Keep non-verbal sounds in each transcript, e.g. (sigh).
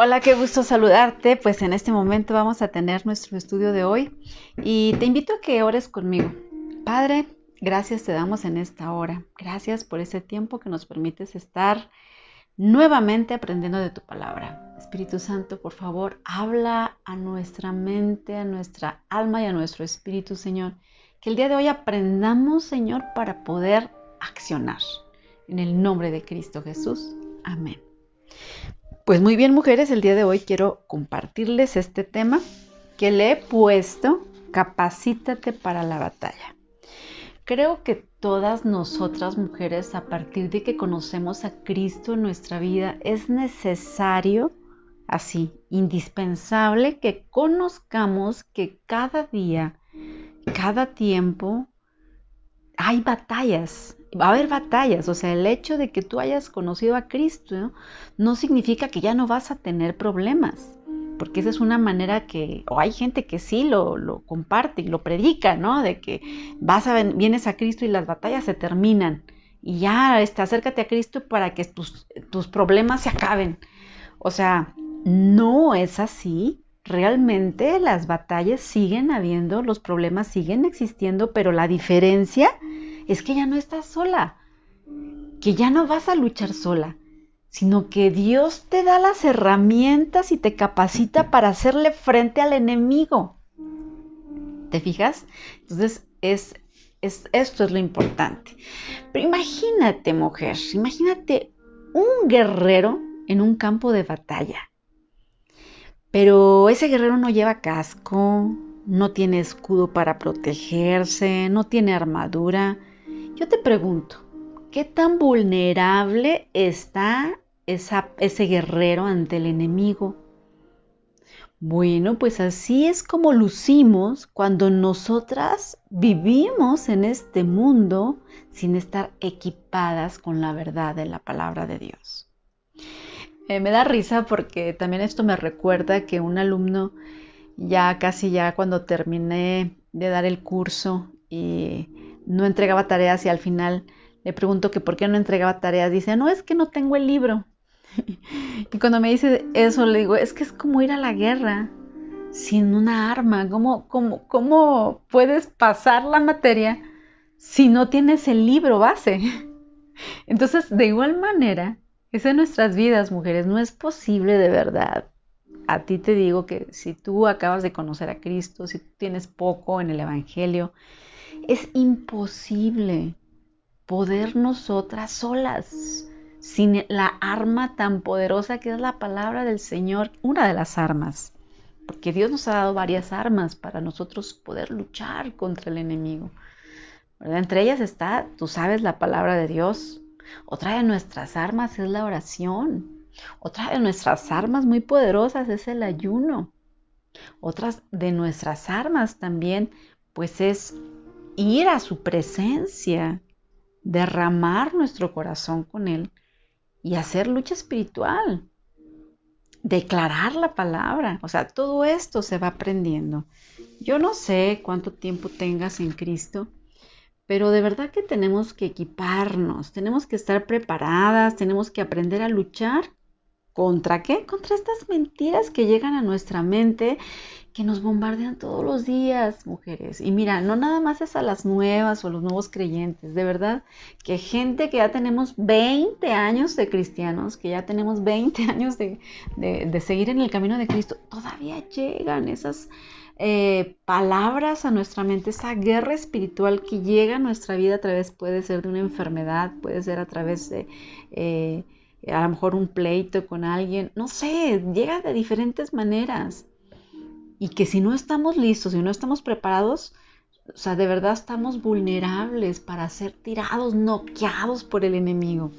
Hola, qué gusto saludarte. Pues en este momento vamos a tener nuestro estudio de hoy y te invito a que ores conmigo. Padre, gracias te damos en esta hora. Gracias por ese tiempo que nos permites estar nuevamente aprendiendo de tu palabra. Espíritu Santo, por favor, habla a nuestra mente, a nuestra alma y a nuestro espíritu, Señor. Que el día de hoy aprendamos, Señor, para poder accionar. En el nombre de Cristo Jesús. Amén. Pues muy bien, mujeres, el día de hoy quiero compartirles este tema que le he puesto, capacítate para la batalla. Creo que todas nosotras mujeres, a partir de que conocemos a Cristo en nuestra vida, es necesario, así, indispensable, que conozcamos que cada día, cada tiempo, hay batallas, va a haber batallas, o sea, el hecho de que tú hayas conocido a Cristo no significa que ya no vas a tener problemas, porque esa es una manera que, o hay gente que sí lo, comparte y lo predica, ¿no? De que vas a, vienes a Cristo y las batallas se terminan y ya, este, acércate a Cristo para que tus, tus problemas se acaben. O sea, no es así. Realmente las batallas siguen habiendo, los problemas siguen existiendo, pero la diferencia es que ya no estás sola, que ya no vas a luchar sola, sino que Dios te da las herramientas y te capacita para hacerle frente al enemigo. ¿Te fijas? Entonces, es, es, esto es lo importante. Pero imagínate, mujer, imagínate un guerrero en un campo de batalla. Pero ese guerrero no lleva casco, no tiene escudo para protegerse, no tiene armadura, yo te pregunto, ¿qué tan vulnerable está ese guerrero ante el enemigo? Bueno, pues así es como lucimos cuando nosotras vivimos en este mundo sin estar equipadas con la verdad de la palabra de Dios. Eh, me da risa porque también esto me recuerda que un alumno ya casi ya cuando terminé de dar el curso y no entregaba tareas y al final le pregunto que por qué no entregaba tareas. Dice, no, es que no tengo el libro. (laughs) y cuando me dice eso, le digo, es que es como ir a la guerra sin una arma. ¿Cómo, cómo, cómo puedes pasar la materia si no tienes el libro base? (laughs) Entonces, de igual manera, es en nuestras vidas, mujeres, no es posible de verdad. A ti te digo que si tú acabas de conocer a Cristo, si tienes poco en el Evangelio, es imposible poder nosotras solas, sin la arma tan poderosa que es la palabra del Señor, una de las armas, porque Dios nos ha dado varias armas para nosotros poder luchar contra el enemigo. Entre ellas está, tú sabes, la palabra de Dios. Otra de nuestras armas es la oración. Otra de nuestras armas muy poderosas es el ayuno. Otras de nuestras armas también, pues es ir a su presencia, derramar nuestro corazón con Él y hacer lucha espiritual, declarar la palabra. O sea, todo esto se va aprendiendo. Yo no sé cuánto tiempo tengas en Cristo, pero de verdad que tenemos que equiparnos, tenemos que estar preparadas, tenemos que aprender a luchar. ¿Contra qué? Contra estas mentiras que llegan a nuestra mente que nos bombardean todos los días, mujeres. Y mira, no nada más es a las nuevas o los nuevos creyentes, de verdad, que gente que ya tenemos 20 años de cristianos, que ya tenemos 20 (laughs) años de, seguir en el camino de Cristo, todavía llegan esas eh, palabras a nuestra mente, esa guerra espiritual que llega a nuestra vida a través, puede ser de una enfermedad, puede ser a través de... Eh, a lo mejor un pleito con alguien, no sé, llega de diferentes maneras y que si no estamos listos, si no estamos preparados, o sea, de verdad estamos vulnerables para ser tirados, noqueados por el enemigo.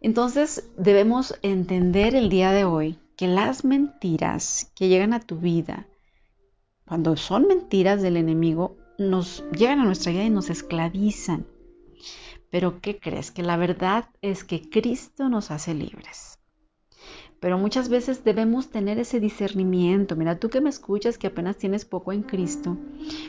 Entonces debemos entender el día de hoy que las mentiras que llegan a tu vida, cuando son mentiras del enemigo, nos llegan a nuestra vida y nos esclavizan. Pero ¿qué crees? Que la verdad es que Cristo nos hace libres pero muchas veces debemos tener ese discernimiento. Mira, tú que me escuchas, que apenas tienes poco en Cristo,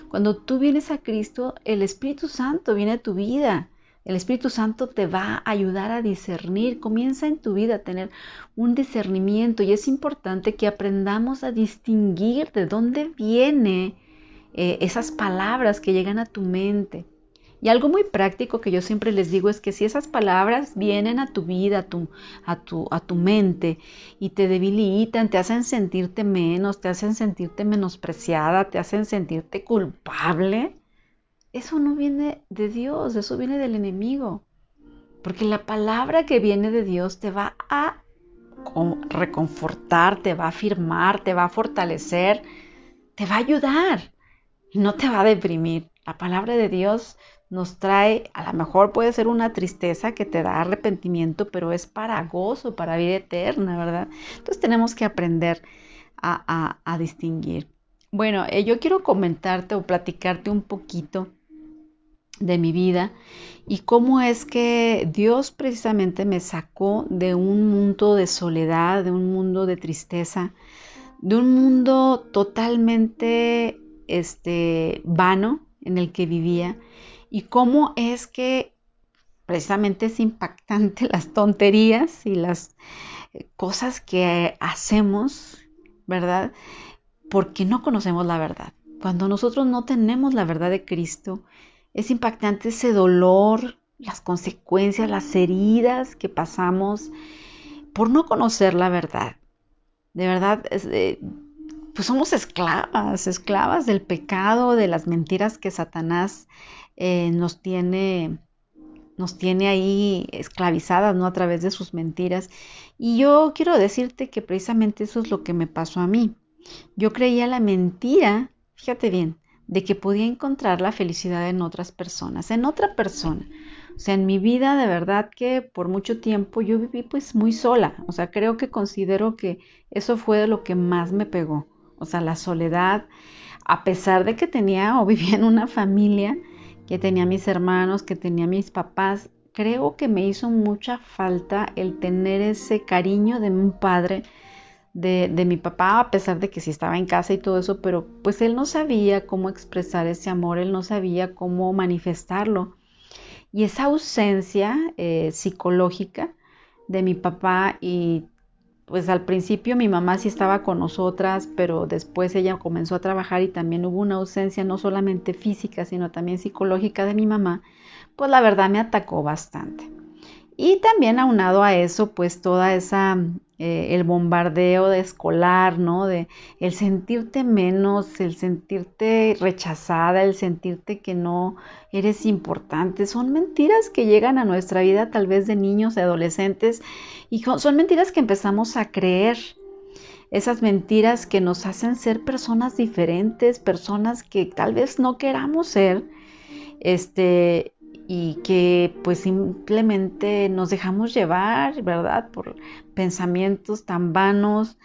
cuando tú vienes a Cristo, el Espíritu Santo viene a tu vida. El Espíritu Santo te va a ayudar a discernir. Comienza en tu vida a tener un discernimiento y es importante que aprendamos a distinguir de dónde vienen eh, esas palabras que llegan a tu mente. Y algo muy práctico que yo siempre les digo es que si esas palabras vienen a tu vida, a tu, a tu, a tu mente y te debilitan, te hacen sentirte menos, te hacen sentirte menospreciada, te hacen sentirte culpable, eso no viene de Dios, eso viene del enemigo. Porque la palabra que viene de Dios te va a reconfortar, te va a afirmar, te va a fortalecer, te va a ayudar no te va a deprimir. La palabra de Dios nos trae, a lo mejor puede ser una tristeza que te da arrepentimiento, pero es para gozo, para vida eterna, ¿verdad? Entonces tenemos que aprender a, a distinguir. Bueno, eh, yo quiero comentarte o platicarte un poquito de mi vida y cómo es que Dios precisamente me sacó de un mundo de soledad, de un mundo de tristeza, de un mundo totalmente este vano en el que vivía y cómo es que precisamente es impactante (laughs) las tonterías y las eh, cosas que hacemos, ¿verdad? Porque no conocemos la verdad. Cuando nosotros no tenemos la verdad de Cristo, es impactante ese dolor, las consecuencias, las heridas que pasamos por no conocer la verdad. De verdad, pues somos esclavas, esclavas del pecado, de las mentiras que Satanás eh, nos tiene nos tiene ahí esclavizadas, ¿no? A través de sus mentiras. Y yo quiero decirte que precisamente eso es lo que me pasó a mí. Yo creía la mentira, fíjate bien, de que podía encontrar la felicidad en otras personas, en otra persona. O sea, en mi vida de verdad que por mucho tiempo yo viví pues muy sola. O sea, creo que considero que eso fue lo que más me pegó. O sea, la soledad, a pesar de que tenía o (laughs) vivía en una familia, que tenía mis hermanos, que tenía mis papás, creo que me hizo mucha falta el tener ese cariño de un padre de, mi papá, a pesar de que sí estaba en casa y todo eso, pero pues él no sabía cómo expresar ese amor, él no sabía cómo manifestarlo. Y esa ausencia eh, psicológica de mi papá y pues al principio mi mamá sí estaba con nosotras, pero después ella comenzó a trabajar y también hubo una ausencia no solamente física, sino también psicológica de mi mamá, pues la verdad me atacó bastante. Y también aunado a eso, pues toda esa eh, el bombardeo de escolar, ¿no? De el sentirte menos, el sentirte rechazada, el sentirte que no eres importante. Son mentiras que llegan a nuestra vida tal vez de niños, de adolescentes, y son mentiras que empezamos a creer. Esas mentiras que nos hacen ser personas diferentes, personas que tal vez no queramos ser, este, y que pues simplemente nos dejamos llevar, ¿verdad? Por pensamientos tan vanos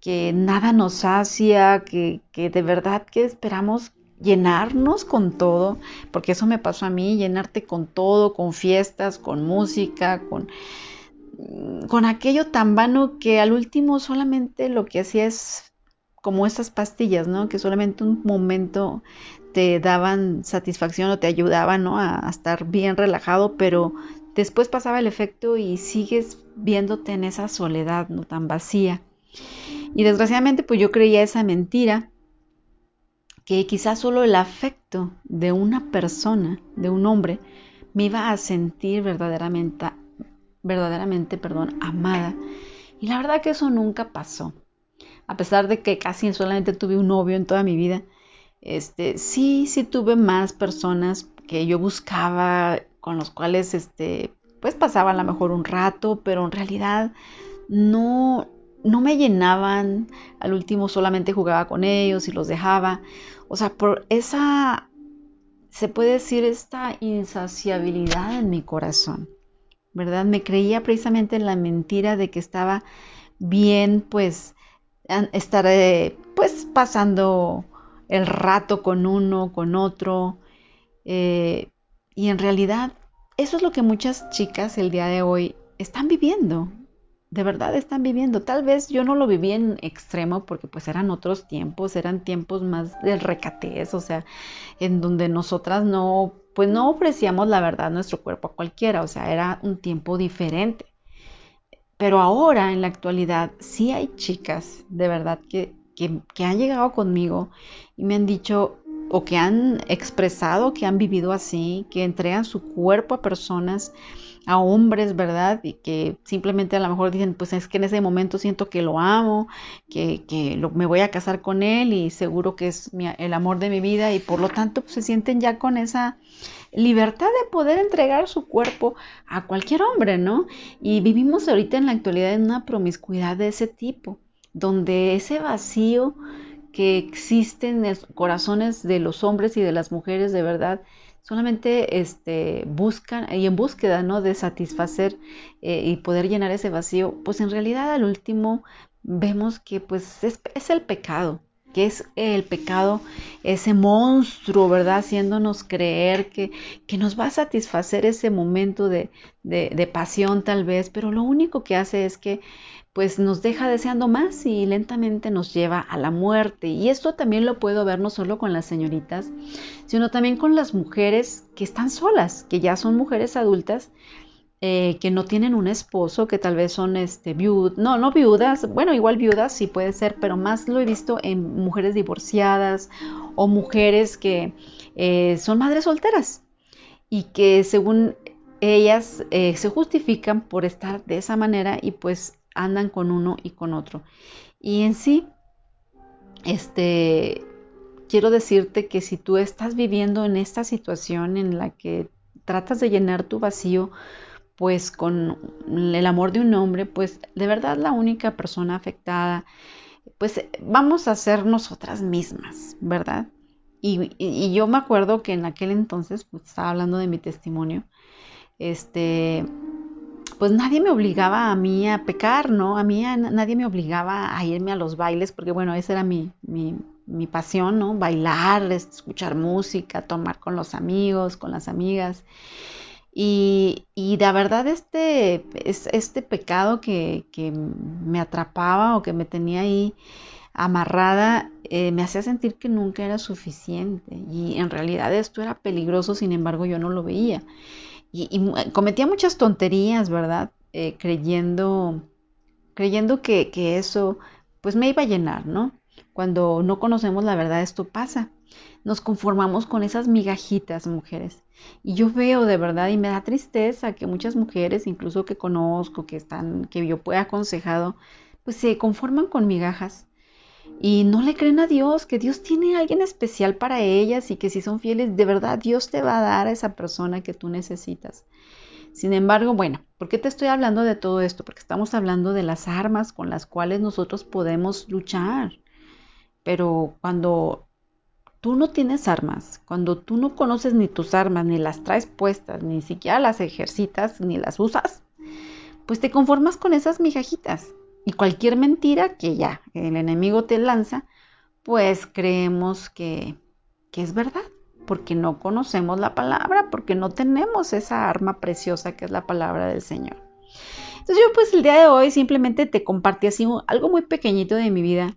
que nada nos sacia, que, que de verdad que esperamos llenarnos con todo, porque eso me pasó a mí, llenarte con todo, con fiestas, con música, con, con aquello tan vano que al último solamente lo que hacía es como esas pastillas, ¿no? Que solamente un momento te daban satisfacción o te ayudaban ¿no? a, estar bien relajado, pero después pasaba el efecto y sigues viéndote en esa soledad no tan vacía. Y desgraciadamente pues yo creía esa mentira que quizás solo el afecto de una persona, de un hombre, me iba a sentir verdaderamente, verdaderamente, perdón, amada. Y la verdad que eso nunca pasó. A pesar de que casi solamente tuve un novio en toda mi vida, este, sí, sí tuve más personas que yo buscaba, con los cuales, este, pues pasaba a lo mejor un rato, pero en realidad no, no me llenaban. Al último solamente jugaba con ellos y los dejaba. O sea, por esa, se puede decir, esta insaciabilidad en mi corazón, ¿verdad? Me creía precisamente en la mentira de que estaba bien, pues, estar, pues, pasando el rato con uno, con otro. Eh, y en realidad eso es lo que muchas chicas el día de hoy están viviendo. De verdad están viviendo. Tal vez yo no lo viví en extremo porque pues eran otros tiempos, eran tiempos más del recatez, o sea, en donde nosotras no pues no ofrecíamos la verdad nuestro cuerpo a cualquiera, o sea, era un tiempo diferente. Pero ahora, en la actualidad, sí hay chicas de verdad que, que han llegado conmigo y me han dicho, o que han expresado que han vivido así, que entregan su cuerpo a personas a hombres, ¿verdad? Y que simplemente a lo mejor dicen, pues es que en ese momento siento que lo amo, que, me voy a casar con él y seguro que es el amor de mi vida y por lo tanto pues, se sienten ya con esa libertad de poder entregar su cuerpo a cualquier hombre, ¿no? Y vivimos ahorita en la actualidad en una promiscuidad de ese tipo, donde ese vacío que existe en los corazones de los hombres y de las mujeres de verdad solamente este, buscan y en búsqueda ¿no? de satisfacer eh, y poder llenar ese vacío, pues en realidad al último vemos que pues es, el pecado, que es el pecado, ese monstruo, ¿verdad? Haciéndonos creer que, que nos va a satisfacer ese momento de, de pasión tal vez, pero lo único que hace es que pues nos deja deseando más y lentamente nos lleva a la muerte. Y esto también lo puedo ver no solo con las señoritas, sino también con las mujeres que están solas, que ya son mujeres adultas, eh, que no tienen un esposo, que tal vez son este, viudas, no, no viudas, bueno, igual viudas sí puede ser, pero más lo he visto en mujeres divorciadas o mujeres que eh, son madres solteras y que según ellas eh, se justifican por estar de esa manera y pues andan con uno y con otro. Y en sí, este, quiero decirte que si tú estás viviendo en esta situación en la que tratas de llenar tu vacío, pues con el amor de un hombre, pues de verdad la única persona afectada, pues vamos a ser nosotras mismas, ¿verdad? Y, yo me acuerdo que en aquel entonces, pues estaba hablando de mi testimonio, este, pues nadie me obligaba a mí a pecar, ¿no? A mí nadie me obligaba a irme a los bailes, porque bueno, esa era mi, mi, pasión, ¿no? Bailar, escuchar música, tomar con los amigos, con las amigas. Y, y la verdad este, este pecado que, que, me atrapaba o que me tenía ahí amarrada, eh, me hacía sentir que nunca era suficiente. Y en realidad esto era peligroso, sin embargo yo no lo veía y, eh, cometía muchas tonterías, ¿verdad? Eh, creyendo, creyendo que, que eso pues me iba a llenar, ¿no? Cuando no conocemos la verdad esto pasa. Nos conformamos con esas migajitas, mujeres. Y yo veo de verdad y me da tristeza que muchas mujeres, incluso que conozco, que están, que yo he aconsejado, pues se conforman con migajas y no le creen a Dios, que Dios tiene a alguien especial para ellas y que si son fieles, de verdad Dios te va a dar a esa persona que tú necesitas. Sin embargo, bueno, ¿por qué te estoy hablando de todo esto? Porque estamos hablando de las armas con las cuales nosotros podemos luchar. Pero cuando tú no tienes armas, cuando tú no conoces ni tus armas, ni las traes puestas, ni siquiera las ejercitas, ni las usas, pues te conformas con esas migajitas. Y cualquier mentira que ya el enemigo te lanza, pues creemos que, que es verdad, porque no conocemos la palabra, porque no tenemos esa arma preciosa que es la palabra del Señor. Entonces yo pues el día de hoy simplemente te compartí así algo muy pequeñito de mi vida,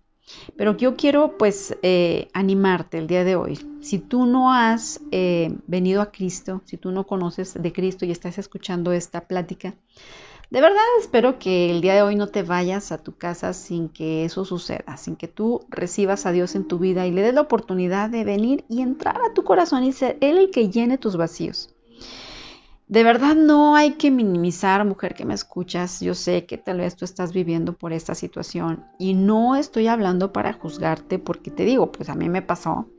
pero yo quiero pues eh, animarte el día de hoy. Si tú no has eh, venido a Cristo, si tú no conoces de Cristo y estás escuchando esta plática, de verdad espero que el día de hoy no te vayas a tu casa sin que eso suceda, sin que tú recibas a Dios en tu vida y le des la oportunidad de venir y entrar a tu corazón y ser Él el que llene tus vacíos. De verdad no hay que minimizar, mujer que me escuchas. Yo sé que tal vez tú estás viviendo por esta situación y no estoy hablando para juzgarte porque te digo, pues a mí me pasó.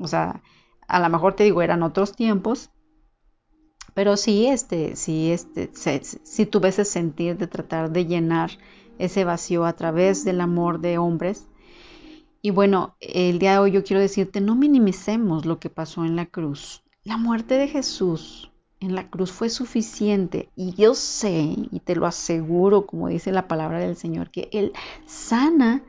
O sea, a lo mejor te digo, eran otros tiempos, pero sí, este, sí, este, si tuve ese sentir de tratar de llenar ese vacío a través del amor de hombres. Y bueno, el día de hoy yo quiero decirte, no minimicemos lo que pasó en la cruz. La muerte de Jesús en la cruz fue suficiente. Y yo sé y te lo aseguro, como dice la palabra del Señor, que Él sana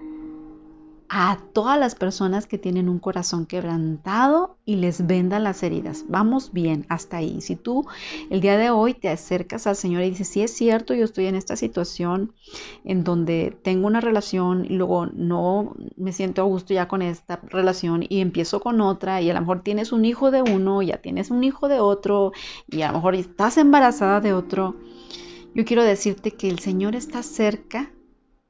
a todas las personas que tienen un corazón quebrantado y les venda las heridas. Vamos bien hasta ahí. Si tú el día de hoy te acercas al Señor y dices, sí es cierto, yo estoy en esta situación en donde tengo una relación y luego no me siento a gusto ya con esta relación y empiezo con otra y a lo mejor tienes un hijo de uno, ya tienes un hijo de otro y a lo mejor estás embarazada de otro. Yo quiero decirte que el Señor está cerca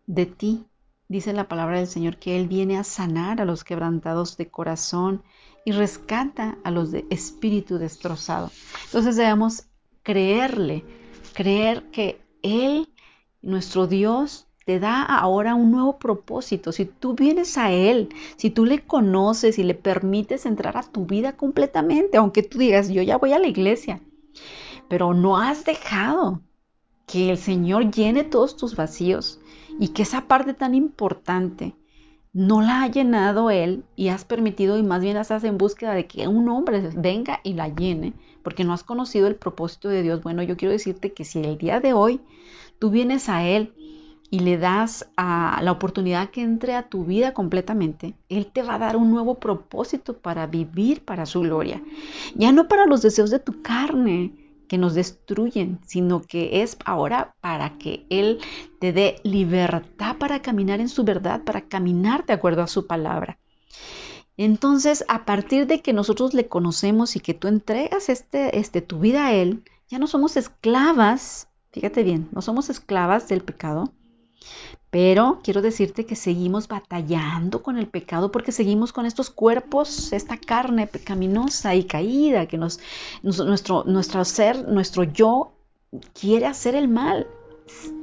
de ti Dice la palabra del Señor que Él viene a sanar a los quebrantados de corazón y rescata a los de espíritu destrozado. Entonces debemos creerle, creer que Él, nuestro Dios, te da ahora un nuevo propósito. Si tú vienes a Él, si tú le conoces y le permites entrar a tu vida completamente, aunque tú digas, yo ya voy a la iglesia, pero no has dejado que el Señor llene todos tus vacíos, y que esa parte tan importante no la ha llenado él y has permitido y más bien estás en búsqueda de que un hombre venga y la llene porque no has conocido el propósito de Dios. Bueno, yo quiero decirte que si el día de hoy tú vienes a él y le das a la oportunidad que entre a tu vida completamente, Él te va a dar un nuevo propósito para vivir para su gloria. Ya no para los deseos de tu carne, que nos destruyen, sino que es ahora para que Él te dé libertad para caminar en su verdad, para caminar de acuerdo a su palabra. Entonces, a partir de que nosotros le conocemos y que tú entregas este, este, tu vida a Él, ya no somos esclavas, fíjate bien, no somos esclavas del pecado, pero quiero decirte que seguimos batallando con el pecado porque seguimos con estos cuerpos, esta carne pecaminosa y caída que nos, nuestro, ser, nuestro yo quiere hacer el mal.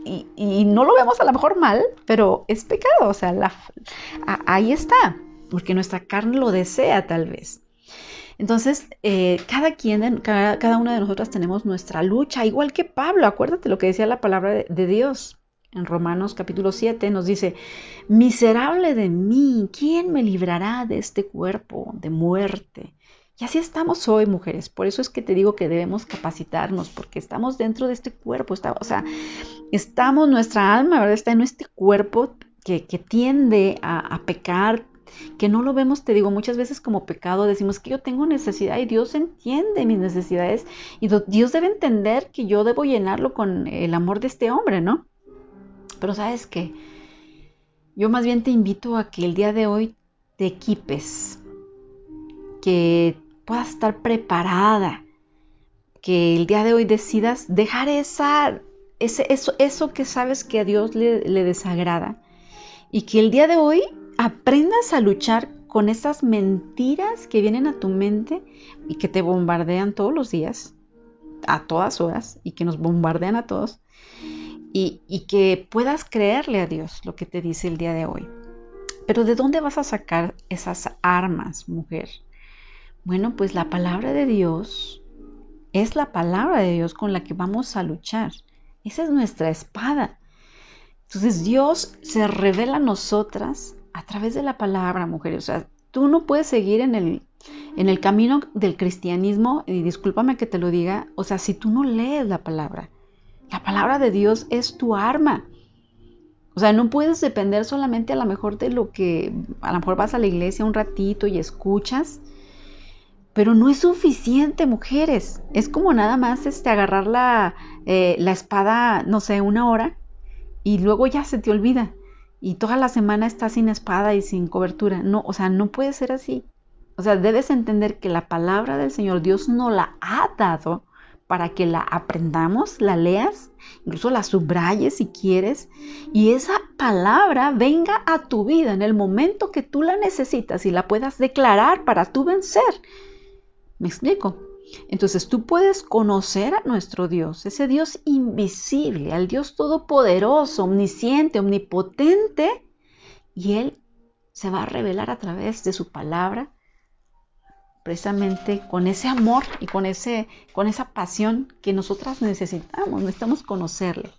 Y, no lo vemos a lo mejor mal, pero es pecado, o sea, ahí está, porque nuestra carne lo desea tal vez. Entonces, eh, cada quien, cada, cada, una de nosotras tenemos nuestra lucha, igual que Pablo, acuérdate lo que decía la palabra de Dios en Romanos capítulo 7 nos dice, miserable de mí, ¿quién me librará de este cuerpo de muerte? Y así estamos hoy, mujeres. Por eso es que te digo que debemos capacitarnos, porque estamos dentro de este cuerpo. o sea, estamos, nuestra alma, ¿verdad? Está en este cuerpo que, tiende a, a, pecar, que no lo vemos, te digo, muchas veces como pecado. Decimos que yo tengo necesidad y Dios entiende mis necesidades. Y Dios debe entender que yo debo llenarlo con el amor de este hombre, ¿no? Pero sabes qué, yo más bien te invito a que el día de hoy te equipes, que puedas estar preparada, que el día de hoy decidas dejar esa, ese, eso, eso que sabes que a Dios le, le desagrada y que el día de hoy aprendas a luchar con esas mentiras que vienen a tu mente y que te bombardean todos los días, a todas horas, y que nos bombardean a todos, y, que puedas creerle a Dios lo que te dice el día de hoy. Pero ¿de dónde vas a sacar esas armas, mujer? Bueno, pues la palabra de Dios es la palabra de Dios con la que vamos a luchar. Esa es nuestra espada. Entonces Dios se revela a nosotras a través de la palabra, mujer. O sea, tú no puedes seguir en el, en el camino del cristianismo, y discúlpame que te lo diga, o sea, si tú no lees la palabra. La palabra de Dios es tu arma. O sea, no puedes depender solamente a lo mejor de lo que a lo mejor vas a la iglesia un ratito y escuchas, pero no es suficiente, mujeres. Es como nada más este, agarrar la, eh, la espada, no sé, una hora y luego ya se te olvida. Y toda la semana estás sin espada y sin cobertura. No, o sea, no puede ser así. O sea, debes entender que la palabra del Señor Dios no la ha dado para que la aprendamos, la leas, incluso la subrayes si quieres, y esa palabra venga a tu vida en el momento que tú la necesitas y la puedas declarar para tu vencer. ¿Me explico? Entonces tú puedes conocer a nuestro Dios, ese Dios invisible, al Dios todopoderoso, omnisciente, omnipotente, y Él se va a revelar a través de su palabra precisamente con ese amor y con, ese, con esa pasión que nosotras necesitamos, necesitamos conocerle.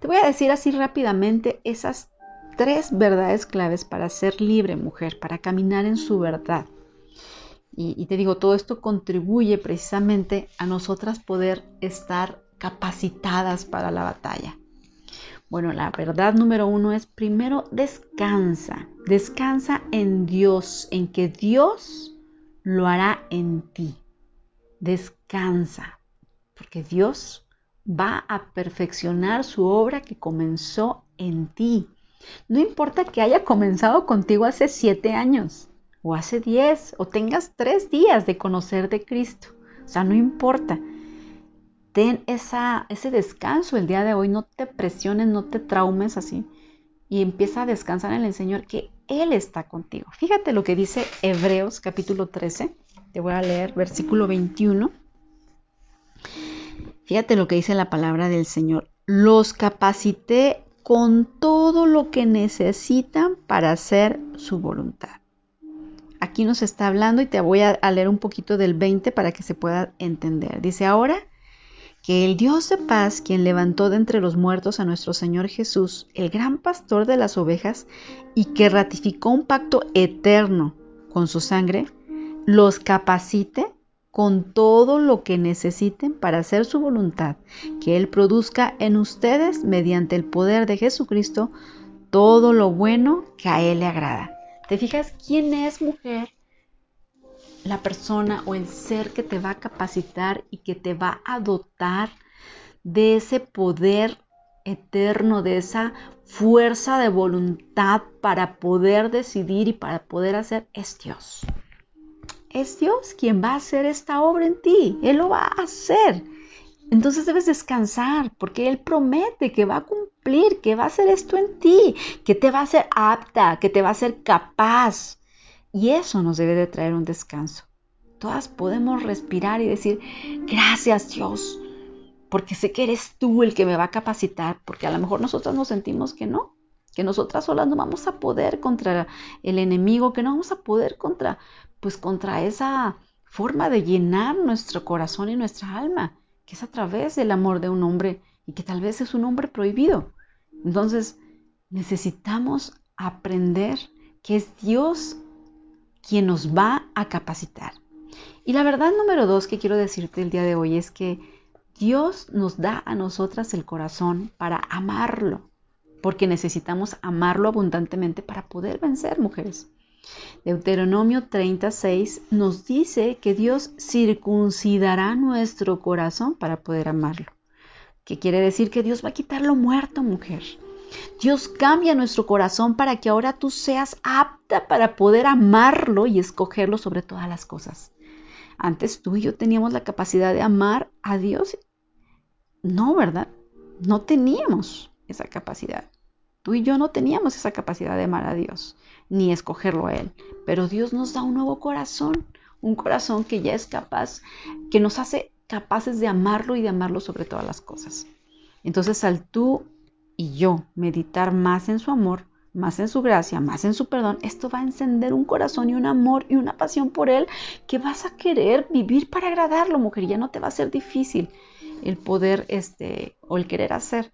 Te voy a decir así rápidamente esas tres verdades claves para ser libre mujer, para caminar en su verdad. Y, y te digo, todo esto contribuye precisamente a nosotras poder estar capacitadas para la batalla. Bueno, la verdad número uno es primero descansa, descansa en Dios, en que Dios lo hará en ti. Descansa, porque Dios va a perfeccionar su obra que comenzó en ti. No importa que haya comenzado contigo hace siete años, o hace diez, o tengas tres días de conocer de Cristo. O sea, no importa. Ten esa, ese descanso el día de hoy, no te presiones, no te traumes así. Y empieza a descansar en el Señor, que Él está contigo. Fíjate lo que dice Hebreos capítulo 13. Te voy a leer versículo 21. Fíjate lo que dice la palabra del Señor. Los capacité con todo lo que necesitan para hacer su voluntad. Aquí nos está hablando y te voy a, leer un poquito del 20 para que se pueda entender. Dice ahora que el Dios de paz, quien levantó de entre los muertos a nuestro Señor Jesús, el gran pastor de las ovejas, y que ratificó un pacto eterno con su sangre, los capacite con todo lo que necesiten para hacer su voluntad, que Él produzca en ustedes, mediante el poder de Jesucristo, todo lo bueno que a Él le agrada. ¿Te fijas quién es mujer? La persona o el ser que te va a capacitar y que te va a dotar de ese poder eterno, de esa fuerza de voluntad para poder decidir y para poder hacer, es Dios es Dios quien va a hacer esta obra en ti. Él lo va a hacer. Entonces debes descansar porque Él promete que va a cumplir, que va a hacer esto en ti, que te va a hacer apta, que te va a hacer capaz. Y eso nos debe de traer un descanso. Todas podemos respirar y decir, gracias Dios, porque sé que eres tú el que me va a capacitar, porque a lo mejor nosotros nos sentimos que no, que nosotras solas no vamos a poder contra el enemigo, que no vamos a poder contra pues contra esa forma de llenar nuestro corazón y nuestra alma, que es a través del amor de un hombre y que tal vez es un hombre prohibido. Entonces, necesitamos aprender que es Dios quien nos va a capacitar. Y la verdad número dos que quiero decirte el día de hoy es que Dios nos da a nosotras el corazón para amarlo, porque necesitamos amarlo abundantemente para poder vencer, mujeres. Deuteronomio 36 nos dice que Dios circuncidará nuestro corazón para poder amarlo. ¿Qué quiere decir? Que Dios va a quitar lo muerto, mujer. Dios cambia nuestro corazón para que ahora tú seas apta para poder amarlo y escogerlo sobre todas las cosas. Antes tú y yo teníamos la capacidad de amar a Dios. No, ¿verdad? No teníamos esa capacidad. Tú y yo no teníamos esa capacidad de amar a Dios, ni escogerlo a Él. Pero Dios nos da un nuevo corazón, un corazón que ya es capaz, que nos hace capaces de amarlo y de amarlo sobre todas las cosas. Entonces al tú y yo meditar más en su amor, más en su gracia, más en su perdón, esto va a encender un corazón y un amor y una pasión por Él que vas a querer vivir para agradarlo, mujer. Ya no te va a ser difícil el poder este, o el querer hacer.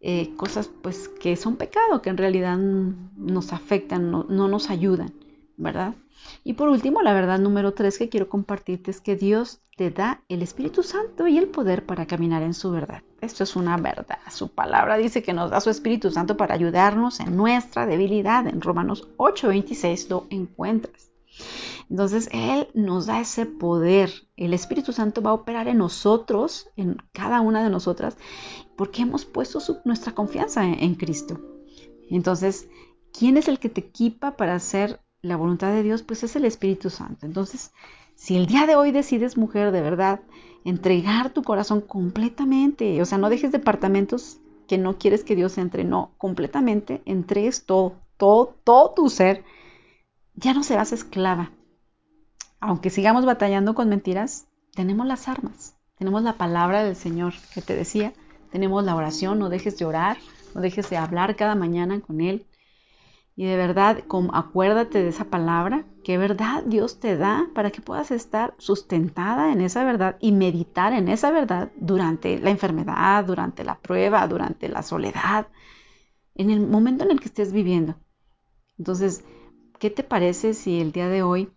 Eh, cosas pues que son pecado, que en realidad nos afectan, no, no nos ayudan, ¿verdad? Y por último, la verdad número tres que quiero compartirte es que Dios te da el Espíritu Santo y el poder para caminar en su verdad. Esto es una verdad. Su palabra dice que nos da su Espíritu Santo para ayudarnos en nuestra debilidad. En Romanos 8:26 lo encuentras. Entonces Él nos da ese poder. El Espíritu Santo va a operar en nosotros, en cada una de nosotras, porque hemos puesto nuestra confianza en, Cristo. Entonces, ¿quién es el que te equipa para hacer la voluntad de Dios? Pues es el Espíritu Santo. Entonces, si el día de hoy decides, mujer, de verdad, entregar tu corazón completamente, o sea, no dejes departamentos que no quieres que Dios entre, no, completamente entregues todo, todo, todo tu ser, ya no serás esclava aunque sigamos batallando con mentiras, tenemos las armas, tenemos la palabra del Señor que te decía, tenemos la oración, no dejes de orar, no dejes de hablar cada mañana con Él. Y de verdad, acuérdate de esa palabra, que verdad Dios te da para que puedas estar sustentada en esa verdad y meditar en esa verdad durante la enfermedad, durante la prueba, durante la soledad, en el momento en el que estés viviendo. Entonces, ¿qué te parece si el día de hoy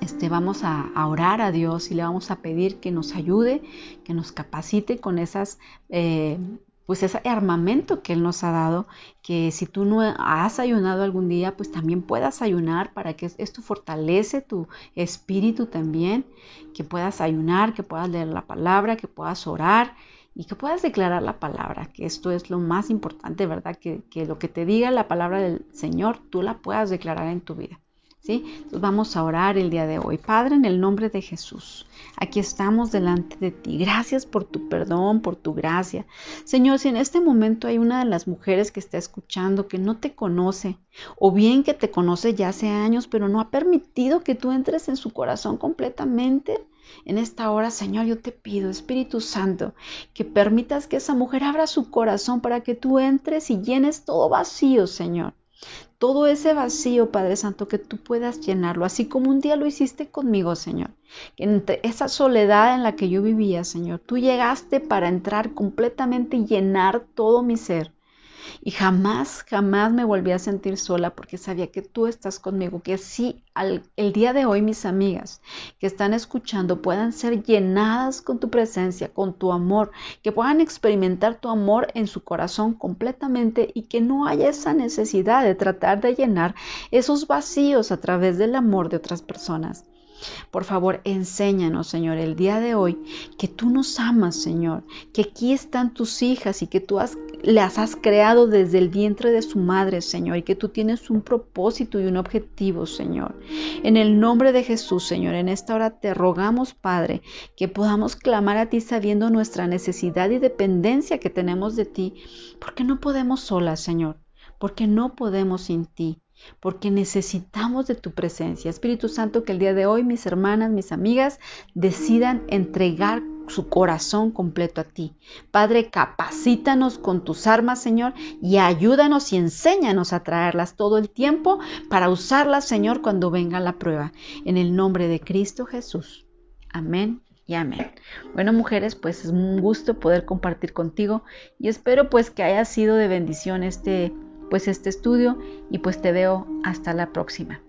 este, vamos a, orar a Dios y le vamos a pedir que nos ayude, que nos capacite con esas eh, pues ese armamento que Él nos ha dado, que si tú no has ayunado algún día, pues también puedas ayunar para que esto fortalece tu espíritu también, que puedas ayunar, que puedas leer la palabra, que puedas orar y que puedas declarar la palabra, que esto es lo más importante, ¿verdad? Que, que lo que te diga la palabra del Señor, tú la puedas declarar en tu vida. ¿Sí? Entonces vamos a orar el día de hoy. Padre, en el nombre de Jesús, aquí estamos delante de ti. Gracias por tu perdón, por tu gracia. Señor, si en este momento hay una de las mujeres que está escuchando que no te conoce, o bien que te conoce ya hace años, pero no ha permitido que tú entres en su corazón completamente, en esta hora, Señor, yo te pido, Espíritu Santo, que permitas que esa mujer abra su corazón para que tú entres y llenes todo vacío, Señor todo ese vacío, Padre Santo, que tú puedas llenarlo, así como un día lo hiciste conmigo, Señor. Que entre esa soledad en la que yo vivía, Señor, tú llegaste para entrar completamente y llenar todo mi ser. Y jamás, jamás me volví a sentir sola porque sabía que tú estás conmigo, que así el día de hoy mis amigas que están escuchando puedan ser llenadas con tu presencia, con tu amor, que puedan experimentar tu amor en su corazón completamente y que no haya esa necesidad de tratar de llenar esos vacíos a través del amor de otras personas. Por favor, enséñanos, Señor, el día de hoy que tú nos amas, Señor, que aquí están tus hijas y que tú las has creado desde el vientre de su madre, Señor, y que tú tienes un propósito y un objetivo, Señor. En el nombre de Jesús, Señor, en esta hora te rogamos, Padre, que podamos clamar a ti sabiendo nuestra necesidad y dependencia que tenemos de ti, porque no podemos solas, Señor, porque no podemos sin ti porque necesitamos de tu presencia. Espíritu Santo, que el día de hoy mis hermanas, mis amigas decidan entregar su corazón completo a ti. Padre, capacítanos con tus armas, Señor, y ayúdanos y enséñanos a traerlas todo el tiempo para usarlas, Señor, cuando venga la prueba. En el nombre de Cristo Jesús. Amén y amén. Bueno, mujeres, pues es un gusto poder compartir contigo y espero pues que haya sido de bendición este pues este estudio y pues te veo hasta la próxima.